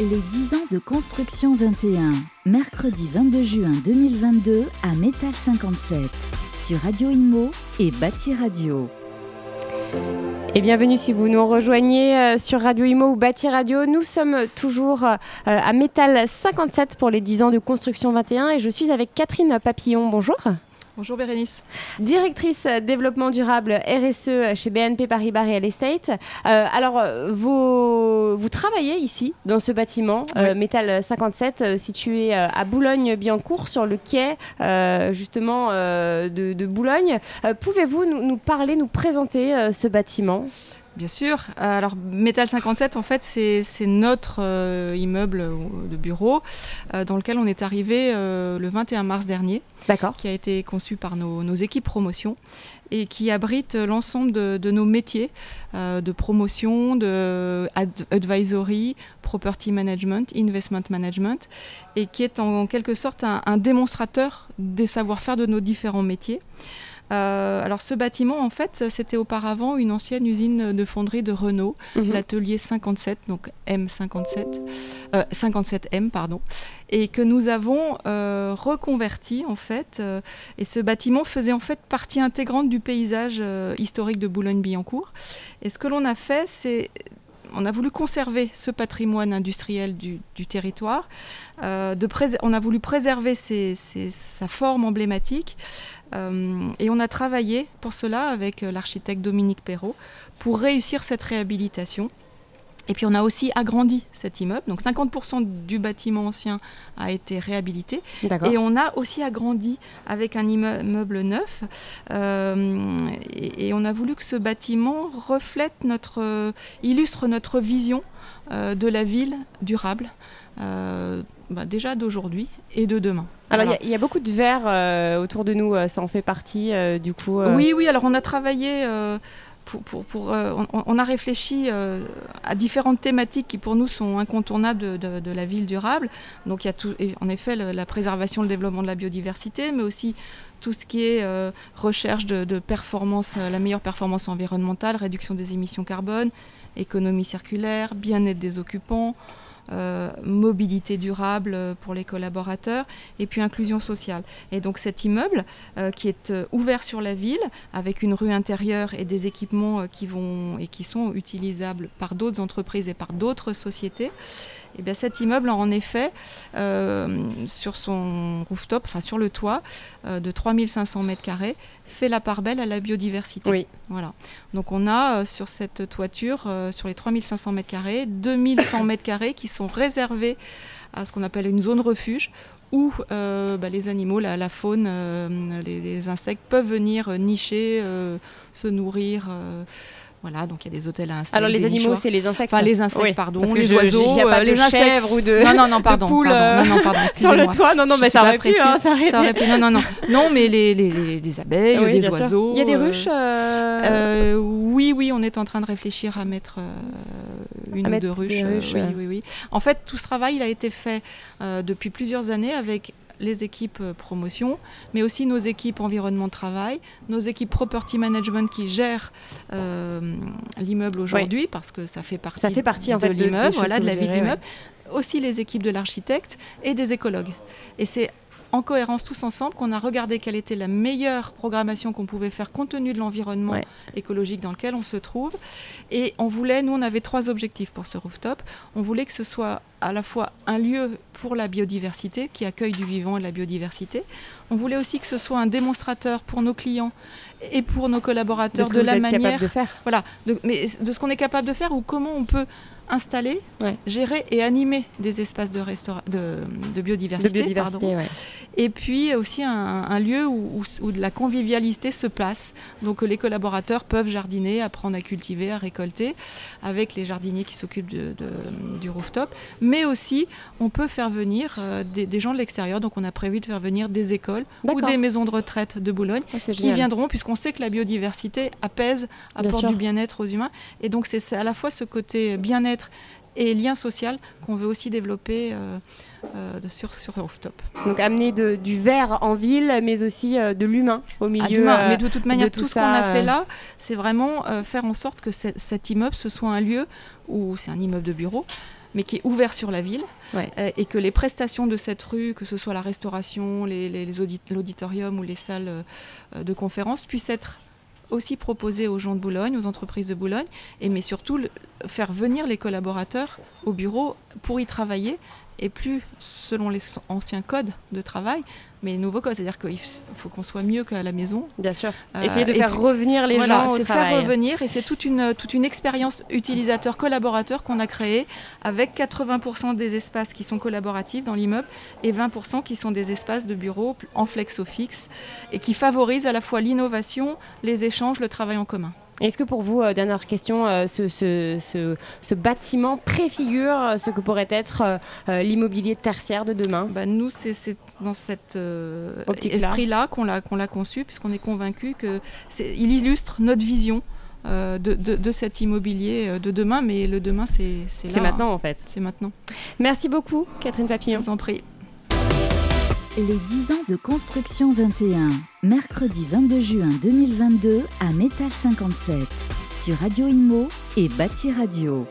Les 10 ans de construction 21, mercredi 22 juin 2022 à Métal 57, sur Radio Imo et Bâti Radio. Et bienvenue si vous nous rejoignez euh, sur Radio Imo ou Bâti Radio. Nous sommes toujours euh, à Métal 57 pour les 10 ans de construction 21 et je suis avec Catherine Papillon. Bonjour. Bonjour Bérénice. Directrice développement durable RSE chez BNP Paribas Real Estate. Euh, alors, vous, vous travaillez ici, dans ce bâtiment, euh, Métal 57, euh, situé à Boulogne-Billancourt, sur le quai justement de, Boulogne. Pouvez-vous nous, parler, nous présenter ce bâtiment? Bien sûr. Alors, Metal 57, en fait, c'est notre euh, immeuble de bureau euh, dans lequel on est arrivé euh, le 21 mars dernier. D'accord. Qui a été conçu par nos, équipes promotion et qui abrite l'ensemble de, nos métiers de promotion, de advisory, property management, investment management, et qui est en, quelque sorte un démonstrateur des savoir-faire de nos différents métiers. Euh, alors ce bâtiment, en fait, c'était auparavant une ancienne usine de fonderie de Renault, mhm. l'atelier 57, donc M57, 57M, euh, pardon, et que nous avons euh, reconverti en fait. et ce bâtiment faisait en fait partie intégrante du paysage historique de Boulogne-Billancourt. Et ce que l'on a fait, c'est on a voulu conserver ce patrimoine industriel du, territoire. on a voulu préserver sa forme emblématique. Euh, et on a travaillé pour cela avec euh, l'architecte Dominique Perrault pour réussir cette réhabilitation. Et puis on a aussi agrandi cet immeuble. Donc 50% du bâtiment ancien a été réhabilité. Et on a aussi agrandi avec un immeuble neuf. Euh, et, on a voulu que ce bâtiment reflète notre, illustre notre vision de la ville durable. Bah, déjà d'aujourd'hui et de demain. Alors il y, a beaucoup de verre euh, autour de nous, euh, ça en fait partie euh, du coup. Oui, oui. Alors on a travaillé. Pour, on, a réfléchi à différentes thématiques qui pour nous sont incontournables de, la ville durable. Donc il y a tout, en effet la préservation, le développement de la biodiversité, mais aussi tout ce qui est recherche de, de, performance, la meilleure performance environnementale, réduction des émissions carbone, économie circulaire, bien-être des occupants. Euh, mobilité durable pour les collaborateurs et puis inclusion sociale. Et donc cet immeuble euh, qui est euh, ouvert sur la ville avec une rue intérieure et des équipements qui vont et qui sont utilisables par d'autres entreprises et par d'autres sociétés, et eh bien cet immeuble en effet sur son rooftop, enfin sur le toit de 3500 mètres carrés fait la part belle à la biodiversité. Oui. Voilà. Donc on a sur cette toiture, sur les 3500 mètres carrés, 2100 mètres carrés qui sont réservés à ce qu'on appelle une zone refuge où euh, bah, les animaux, la, faune, euh, les, insectes peuvent venir nicher, euh, se nourrir. Voilà, donc il y a des hôtels à insectes. Alors les animaux, c'est les insectes. Enfin les insectes, pardon, les oiseaux, a pas de chèvres ou de non non non pardon, poules non, non, pardon sur le toit. Non non, mais ça aurait, pu, hein, ça aurait pu. Non non non, non mais les, les, les abeilles, oui, des oiseaux. Il y a des ruches. oui oui, on est en train de réfléchir à mettre une ou deux ruches. oui, oui, oui. En fait, tout ce travail il a été fait euh, depuis plusieurs années avec les équipes euh, promotion, mais aussi nos équipes environnement de travail, nos équipes property management qui gèrent euh, l'immeuble aujourd'hui, parce que ça fait partie, ça fait partie de l'immeuble, voilà, de la vie de l'immeuble. Aussi les équipes de l'architecte et des écologues. Et c'est en cohérence tous ensemble qu'on a regardé quelle était la meilleure programmation qu'on pouvait faire compte tenu de l'environnement écologique dans lequel on se trouve. Et on voulait, nous on avait trois objectifs pour ce rooftop. On voulait que ce soit à la fois un lieu pour la biodiversité, qui accueille du vivant et de la biodiversité. On voulait aussi que ce soit un démonstrateur pour nos clients et pour nos collaborateurs de, la manière, de faire. voilà, mais de ce qu'on est capable de faire ou comment on peut installer, gérer et animer des espaces de, de, biodiversité. Et puis aussi un, lieu où, de la convivialité se place. Donc les collaborateurs peuvent jardiner, apprendre à cultiver, à récolter, avec les jardiniers qui s'occupent du rooftop. Mais aussi, on peut faire venir euh, des, gens de l'extérieur. Donc on a prévu de faire venir des écoles ou des maisons de retraite de Boulogne ah, qui viendront, puisqu'on sait que la biodiversité apaise, apporte du bien-être aux humains. Et donc c'est à la fois ce côté bien-être et lien social qu'on veut aussi développer euh, euh, sur, sur Rooftop. Donc amener du vert en ville, mais aussi euh, de l'humain au ah, milieu. mais de toute manière, tout, ce qu'on a fait là, c'est vraiment faire en sorte que cet immeuble, ce soit un lieu où c'est un immeuble de bureau, mais qui est ouvert sur la ville, Ouais. euh, et que les prestations de cette rue, que ce soit la restauration, les, les- les audit- l'auditorium ou les salles euh, de conférence, puissent être aussi proposées aux gens de Boulogne, aux entreprises de Boulogne, et mais surtout faire venir les collaborateurs au bureau pour y travailler, et plus selon les anciens codes de travail, mais les nouveaux codes, c'est-à-dire qu'il faut qu'on soit mieux qu'à la maison. Bien sûr. Euh, Essayer de faire puis- revenir les voilà, gens au travail. faire revenir et c'est toute une, toute une expérience utilisateur-collaborateur qu'on a créée avec 80% des espaces qui sont collaboratifs dans l'immeuble et 20% qui sont des espaces de bureau en flexo fixe et qui favorisent à la fois l'innovation, les échanges, le travail en commun. Est-ce que pour vous, euh, dernière question, euh, ce, ce- ce- ce bâtiment préfigure euh, ce que pourrait être l'immobilier tertiaire de demain? Bah, nous, c'est dans cet esprit-là qu'on l'a conçu, puisqu'on est convaincu que c'est- il illustre notre vision euh, de, de- de cet immobilier de demain, mais le demain, c'est c'est maintenant en fait. C'est maintenant. Merci beaucoup, Catherine Je Papillon. vous en prie. Les 10 ans de construction 21, mercredi 22 juin 2022 à Métal 57, sur Radio Imo et Bâti Radio.